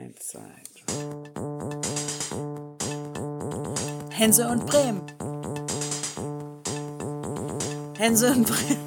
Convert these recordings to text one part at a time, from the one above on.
Eins, zwei, drei. Hense und Bremen. Hense und Bremen.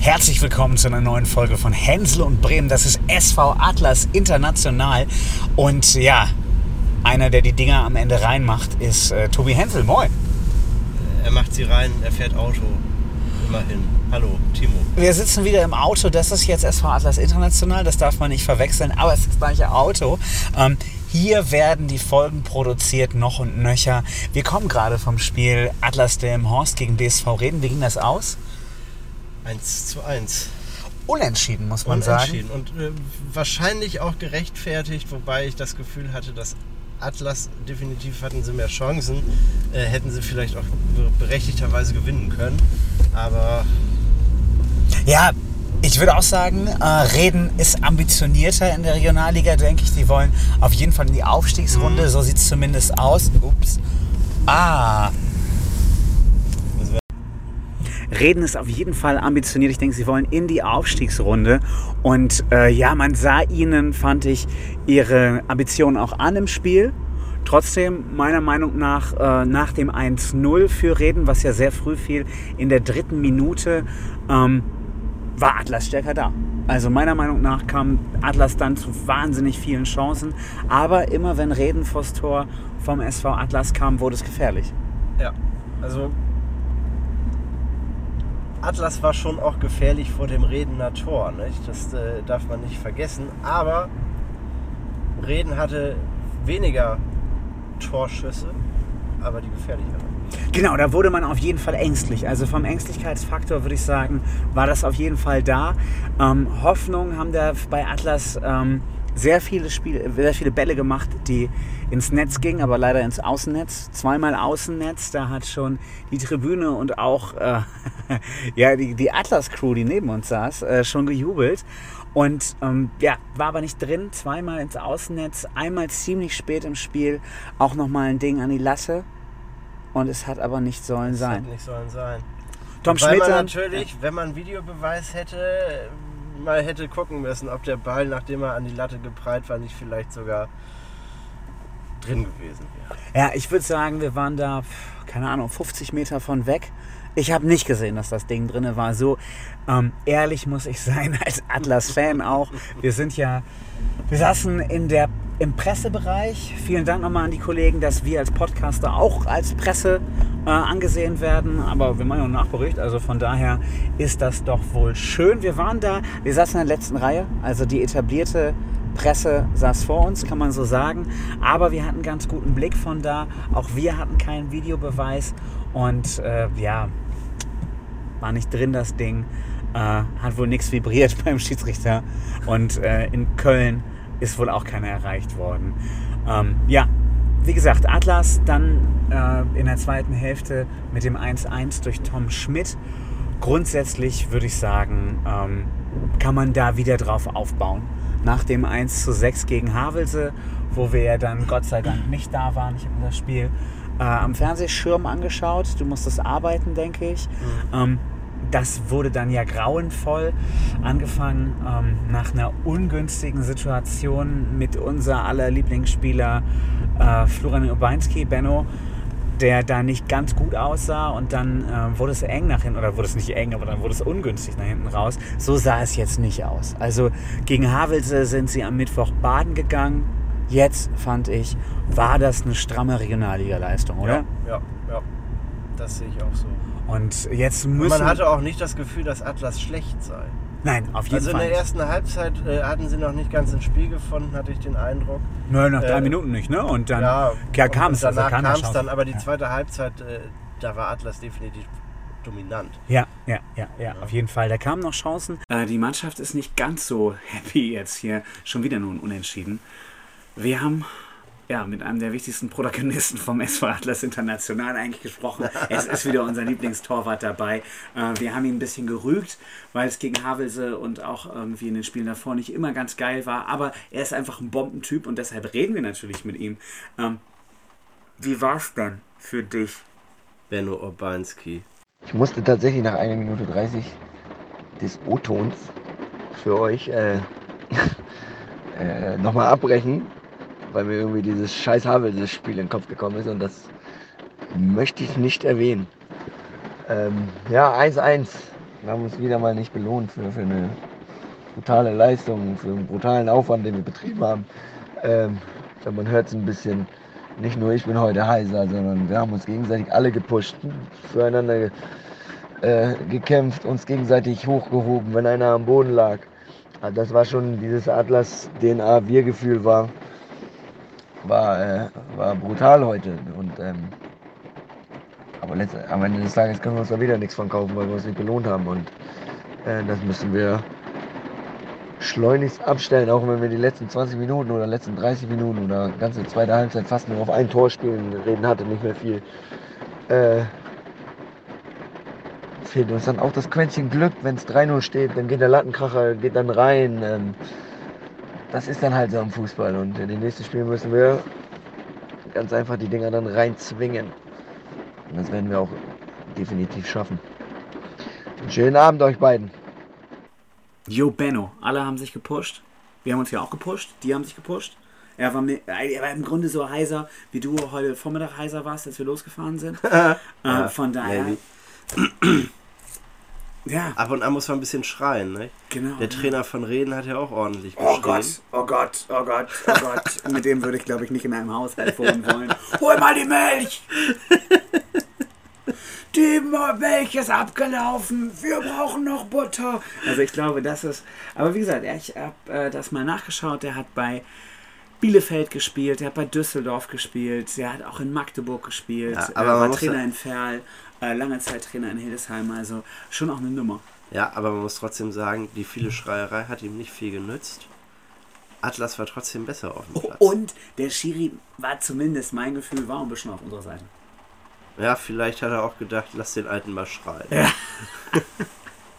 Herzlich willkommen zu einer neuen Folge von Hänsel und Bremen. Das ist SV Atlas International. Und ja, einer, der die Dinger am Ende reinmacht, ist äh, Tobi Hensel. Moin. Er macht sie rein, er fährt Auto. Immerhin. Hallo, Timo. Wir sitzen wieder im Auto. Das ist jetzt SV Atlas International. Das darf man nicht verwechseln, aber es ist das gleiche Auto. Ähm, hier werden die Folgen produziert, noch und nöcher. Wir kommen gerade vom Spiel Atlas Delmenhorst gegen BSV Reden. Wie ging das aus? 1 zu 1. Unentschieden, muss man Unentschieden. sagen. Und äh, wahrscheinlich auch gerechtfertigt, wobei ich das Gefühl hatte, dass Atlas definitiv hatten sie mehr Chancen, äh, hätten sie vielleicht auch berechtigterweise gewinnen können. Aber Ja, ich würde auch sagen, äh, Reden ist ambitionierter in der Regionalliga, denke ich. Die wollen auf jeden Fall in die Aufstiegsrunde. So sieht es zumindest aus. Ups. Ah. Reden ist auf jeden Fall ambitioniert. Ich denke, sie wollen in die Aufstiegsrunde. Und äh, ja, man sah ihnen, fand ich, ihre Ambitionen auch an im Spiel. Trotzdem, meiner Meinung nach, äh, nach dem 1-0 für Reden, was ja sehr früh fiel, in der dritten Minute, ähm, war Atlas stärker da. Also meiner Meinung nach kam Atlas dann zu wahnsinnig vielen Chancen. Aber immer wenn Reden vors Tor vom SV Atlas kam, wurde es gefährlich. ja, also Atlas war schon auch gefährlich vor dem Redener Tor. Nicht? Das äh, darf man nicht vergessen. Aber Reden hatte weniger Torschüsse, aber die gefährlicheren. Genau, da wurde man auf jeden Fall ängstlich. Also vom Ängstlichkeitsfaktor würde ich sagen, war das auf jeden Fall da. Ähm, Hoffnung haben da bei Atlas ähm, sehr viele Spiele, sehr viele Bälle gemacht, die ins Netz gingen, aber leider ins Außennetz. Zweimal Außennetz, da hat schon die Tribüne und auch äh, ja, die, die Atlas-Crew, die neben uns saß, äh, schon gejubelt. Und ähm, ja, war aber nicht drin. Zweimal ins Außennetz, einmal ziemlich spät im Spiel, auch nochmal ein Ding an die Latte. Und es hat aber nicht sollen Das sein. nicht sollen sein. Tom Weil Schmidt natürlich, wenn man Videobeweis hätte, mal hätte gucken müssen, ob der Ball, nachdem er an die Latte geprallt war, nicht vielleicht sogar drin gewesen wäre. Ja, ich würde sagen, wir waren da, keine Ahnung, 50 Meter von weg. Ich habe nicht gesehen, dass das Ding drin war. So ähm, ehrlich muss ich sein, als Atlas-Fan auch. Wir sind ja, wir saßen in der, im Pressebereich. Vielen Dank nochmal an die Kollegen, dass wir als Podcaster auch als Presse äh, angesehen werden. Aber wir machen ja noch Nachbericht, also von daher ist das doch wohl schön. Wir waren da, wir saßen in der letzten Reihe, also die etablierte Presse saß vor uns, kann man so sagen. Aber wir hatten ganz guten Blick von da. Auch wir hatten keinen Videobeweis. Und äh, ja, war nicht drin das Ding. Äh, hat wohl nichts vibriert beim Schiedsrichter. Und äh, in Köln ist wohl auch keiner erreicht worden. Ähm, ja, wie gesagt, Atlas dann äh, in der zweiten Hälfte mit dem 1-1 durch Tom Schmidt. Grundsätzlich würde ich sagen, ähm, kann man da wieder drauf aufbauen. Nach dem 1 zu 6 gegen Havelse, wo wir ja dann Gott sei Dank nicht da waren. Ich habe mir das Spiel äh, am Fernsehschirm angeschaut. Du musstest arbeiten, denke ich. Ähm, das wurde dann ja grauenvoll. Angefangen ähm, nach einer ungünstigen Situation mit unser aller Lieblingsspieler äh, Florian Urbanski, Benno, der da nicht ganz gut aussah und dann äh, wurde es eng nach hinten, oder wurde es nicht eng, aber dann wurde es ungünstig nach hinten raus. So sah es jetzt nicht aus. Also gegen Havelse sind sie am Mittwoch baden gegangen. Jetzt fand ich, war das eine stramme Regionalliga-Leistung, oder? Ja, ja, ja. Das sehe ich auch so. Und jetzt Und müssen... man hatte auch nicht das Gefühl, dass Atlas schlecht sei. Nein, auf jeden Also in Fall. der ersten Halbzeit äh, hatten sie noch nicht ganz ins Spiel gefunden, hatte ich den Eindruck. Nö, nach drei äh, Minuten nicht, ne? Und dann ja, kam es. und Also Danach kam es dann, aber die ja. zweite Halbzeit, äh, da war Atlas definitiv dominant. Ja, ja, ja, ja, auf jeden Fall. Da kamen noch Chancen. Äh, die Mannschaft ist nicht ganz so happy jetzt hier. Schon wieder nun unentschieden. Wir haben ja, mit einem der wichtigsten Protagonisten vom SV Atlas International eigentlich gesprochen. Es ist wieder unser Lieblingstorwart dabei. Äh, wir haben ihn ein bisschen gerügt, weil es gegen Havelse und auch irgendwie in den Spielen davor nicht immer ganz geil war. Aber er ist einfach ein Bombentyp und deshalb reden wir natürlich mit ihm. Ähm, wie war es denn für dich? Benno Urbanski. Ich musste tatsächlich nach 1 Minute 30 des O-Tons für euch äh, äh, nochmal abbrechen, weil mir irgendwie dieses scheiß Havelse-Spiel in den Kopf gekommen ist und das möchte ich nicht erwähnen. Ähm, ja, 1-1. Wir haben uns wieder mal nicht belohnt für, für eine brutale Leistung, für einen brutalen Aufwand, den wir betrieben haben. Ähm, man hört es ein bisschen. Nicht nur ich bin heute heiser, sondern wir haben uns gegenseitig alle gepusht, füreinander äh, gekämpft, uns gegenseitig hochgehoben, wenn einer am Boden lag. Also das war schon dieses Atlas-DNA-Wir-Gefühl war, war, äh, war brutal heute. Und, ähm, aber letzt, am Ende des Tages können wir uns da wieder nichts von kaufen, weil wir uns nicht belohnt haben. Und äh, das müssen wir schleunigst abstellen, auch wenn wir die letzten 20 Minuten oder letzten 30 Minuten oder ganze zweite Halbzeit fast nur auf ein Tor spielen. Reden hatte nicht mehr viel. Äh, fehlt uns dann auch das Quäntchen Glück, wenn es 3-0 steht, dann geht der Lattenkracher, geht dann rein. Ähm, das ist dann halt so am Fußball und in den nächsten Spielen müssen wir ganz einfach die Dinger dann reinzwingen. Und das werden wir auch definitiv schaffen. Einen schönen Abend euch beiden. Jo Benno, alle haben sich gepusht. Wir haben uns ja auch gepusht, die haben sich gepusht. Er war, mir, er war im Grunde so heiser, wie du heute Vormittag heiser warst, als wir losgefahren sind. äh, von daher. Ja, Ab und an muss man ein bisschen schreien. Ne? genau. Der Trainer von Reden hat ja auch ordentlich Oh geschrien. Gott, oh Gott, oh Gott, oh Gott. Mit dem würde ich, glaube ich, nicht in einem Haushalt wohnen wollen. Hol mal die Milch! Die Milch ist abgelaufen. Wir brauchen noch Butter. Also ich glaube, das ist. Aber wie gesagt, ich habe äh, das mal nachgeschaut. Der hat bei Bielefeld gespielt, der hat bei Düsseldorf gespielt, der hat auch in Magdeburg gespielt, Ja, äh, aber war Trainer ja- in Ferl, äh, lange Zeit Trainer in Hildesheim. Also schon auch eine Nummer. Ja, aber man muss trotzdem sagen, die viele Schreierei hat ihm nicht viel genützt. Atlas war trotzdem besser auf dem Oh, Platz. und der Schiri war zumindest mein Gefühl, war ein bisschen auf unserer Seite. Ja, vielleicht hat er auch gedacht, lass den Alten mal schreien.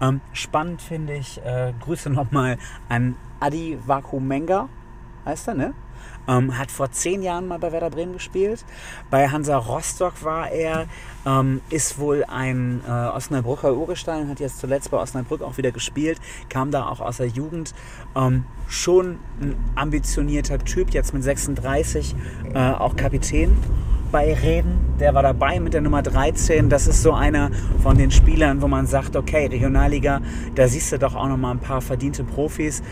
Ähm, spannend finde ich, äh, Grüße nochmal an Adi Vakumenga, heißt er, ne? Ähm, hat vor zehn Jahren mal bei Werder Bremen gespielt. Bei Hansa Rostock war er, ähm, ist wohl ein äh, Osnabrücker Urgestein, hat jetzt zuletzt bei Osnabrück auch wieder gespielt, kam da auch aus der Jugend. Ähm, schon ein ambitionierter Typ, jetzt mit 36 äh, auch Kapitän bei Reden. Der war dabei mit der Nummer 13. Das ist so einer von den Spielern, wo man sagt, okay, Regionalliga, da siehst du doch auch noch mal ein paar verdiente Profis.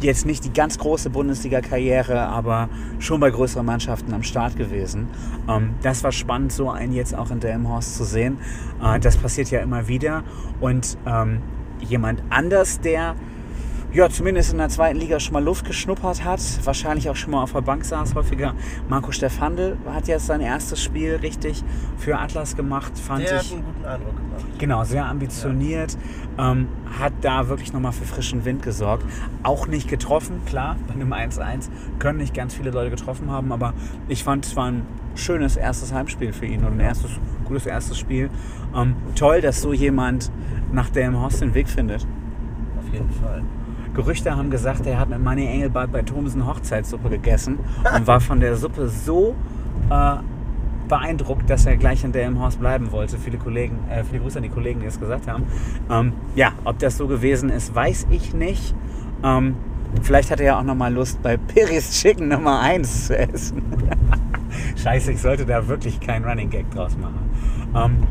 Jetzt nicht die ganz große Bundesliga-Karriere, aber schon bei größeren Mannschaften am Start gewesen. Ähm, das war spannend, so einen jetzt auch in Delmenhorst zu sehen. Äh, das passiert ja immer wieder. Und ähm, jemand anders, der ja, zumindest in der zweiten Liga schon mal Luft geschnuppert hat, wahrscheinlich auch schon mal auf der Bank saß häufiger. Marco Stefandl hat jetzt sein erstes Spiel richtig für Atlas gemacht, fand Der hat ich. einen guten Eindruck gemacht. Genau, sehr ambitioniert, ähm, hat da wirklich nochmal für frischen Wind gesorgt. Auch nicht getroffen, klar, bei einem 1-1 können nicht ganz viele Leute getroffen haben, aber ich fand, es war ein schönes erstes Heimspiel für ihn und ein erstes, gutes erstes Spiel. Ähm, toll, dass so jemand nach dem Horst den Weg findet. Auf jeden Fall. Gerüchte haben gesagt, er hat mit Manny Engelbart bei Thomsen Hochzeitssuppe gegessen und war von der Suppe so äh, beeindruckt, dass er gleich in Delmenhorst bleiben wollte. Viele Kollegen, äh, viele Grüße an die Kollegen, die es gesagt haben. Ähm, ja, ob das so gewesen ist, weiß ich nicht. Ähm, vielleicht hat er ja auch noch mal Lust, bei Peris Chicken Nummer 1 zu essen. Scheiße, ich sollte da wirklich keinen Running Gag draus machen. Ähm,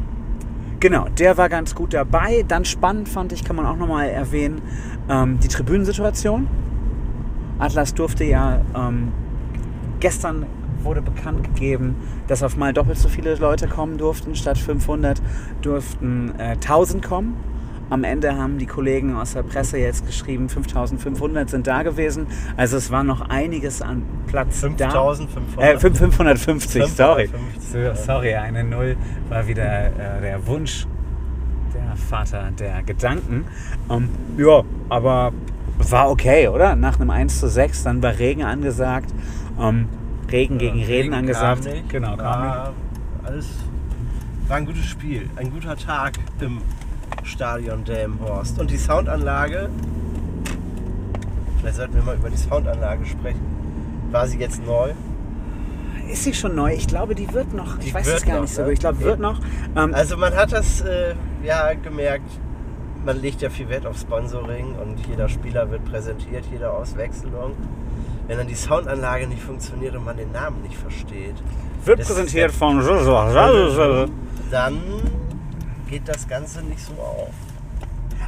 Genau, der war ganz gut dabei. Dann spannend fand ich, kann man auch nochmal erwähnen, ähm, die Tribünensituation. Atlas durfte ja ähm, gestern wurde bekannt gegeben, dass auf mal doppelt so viele Leute kommen durften. Statt 500 durften äh, 1000 kommen. Am Ende haben die Kollegen aus der Presse jetzt geschrieben, 5500 sind da gewesen. Also es war noch einiges an Platz da. 5500. Äh, 5- 550, sorry. 550, So, ja. sorry, eine Null war wieder äh, der Wunsch der Vater der Gedanken. Ähm, ja, aber war okay, oder? Nach einem 1 zu 6, dann war Regen angesagt. Ähm, Regen gegen Reden kam angesagt. nicht. Genau, war alles war ein gutes Spiel, ein guter Tag im Stadion Delmenhorst. Und die Soundanlage, vielleicht sollten wir mal über die Soundanlage sprechen. War sie jetzt neu? Ist sie schon neu? Ich glaube, die wird noch. Die ich weiß es gar noch, nicht so ne? gut. Ich glaube, wird noch. Ähm, Also man hat das äh, ja gemerkt, man legt ja viel Wert auf Sponsoring und jeder Spieler wird präsentiert, jede Auswechslung. wenn dann die Soundanlage nicht funktioniert und man den Namen nicht versteht, Wird präsentiert von. dann geht das Ganze nicht so auf.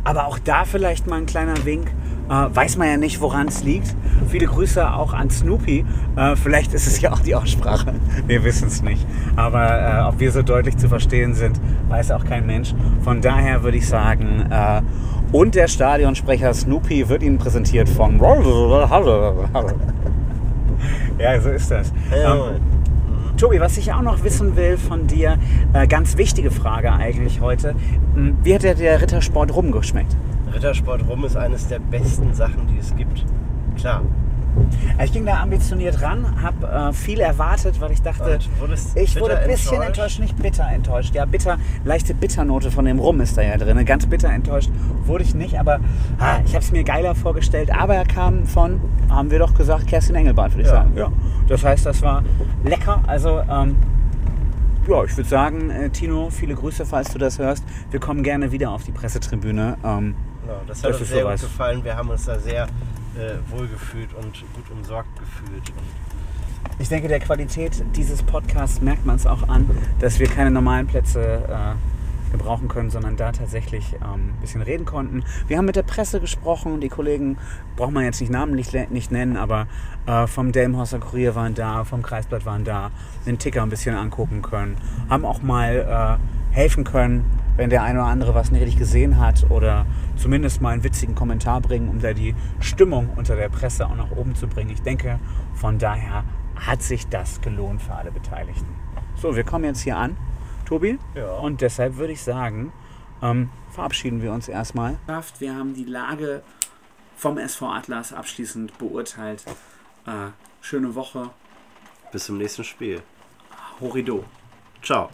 Aber auch da vielleicht mal ein kleiner Wink. Äh, weiß man ja nicht, woran es liegt. Viele Grüße auch an Snoopy. Äh, vielleicht ist es ja auch die Aussprache. Wir wissen es nicht. Aber äh, ob wir so deutlich zu verstehen sind, weiß auch kein Mensch. Von daher würde ich sagen, äh, und der Stadionsprecher Snoopy wird Ihnen präsentiert von. Ja, so ist das. Ja, Ähm, Tobi, was ich auch noch wissen will von dir, äh, ganz wichtige Frage eigentlich heute. Hm, Wie hat dir der Rittersport rumgeschmeckt? Rittersport Rum ist eines der besten Sachen, die es gibt. Klar. Ich ging da ambitioniert ran, habe äh, viel erwartet, weil ich dachte, ich wurde ein bisschen enttäuscht? enttäuscht? nicht bitter enttäuscht. Ja, bitter, leichte Bitternote von dem Rum ist da ja drin. Ganz bitter enttäuscht wurde ich nicht, aber ah, ich habe es mir geiler vorgestellt. Aber er kam von, haben wir doch gesagt, Kerstin Engelbart, würde ich Ja. sagen. Ja. Das heißt, das war lecker. Also, ähm, ja, ich würde sagen, äh, Tino, viele Grüße, falls du das hörst. Wir kommen gerne wieder auf die Pressetribüne. Ähm, Genau, das hat Das uns sehr gut gefallen. Wir haben uns da sehr äh, wohlgefühlt und gut umsorgt gefühlt. Und Ich denke, der Qualität dieses Podcasts merkt man es auch an, dass wir keine normalen Plätze äh, gebrauchen können, sondern da tatsächlich ähm, ein bisschen reden konnten. Wir haben mit der Presse gesprochen, die Kollegen, braucht man jetzt nicht namentlich nicht nennen, aber äh, vom Delmenhorster Kurier waren da, vom Kreisblatt waren da, den Ticker ein bisschen angucken können, haben auch mal äh, helfen können, wenn der eine oder andere was nicht richtig gesehen hat oder zumindest mal einen witzigen Kommentar bringen, um da die Stimmung unter der Presse auch nach oben zu bringen. Ich denke, von daher hat sich das gelohnt für alle Beteiligten. So, wir kommen jetzt hier an, Tobi. Ja. Und deshalb würde ich sagen, ähm, verabschieden wir uns erstmal. Wir haben die Lage vom SV Atlas abschließend beurteilt. Äh, schöne Woche. bis zum nächsten Spiel. Horido. Ciao.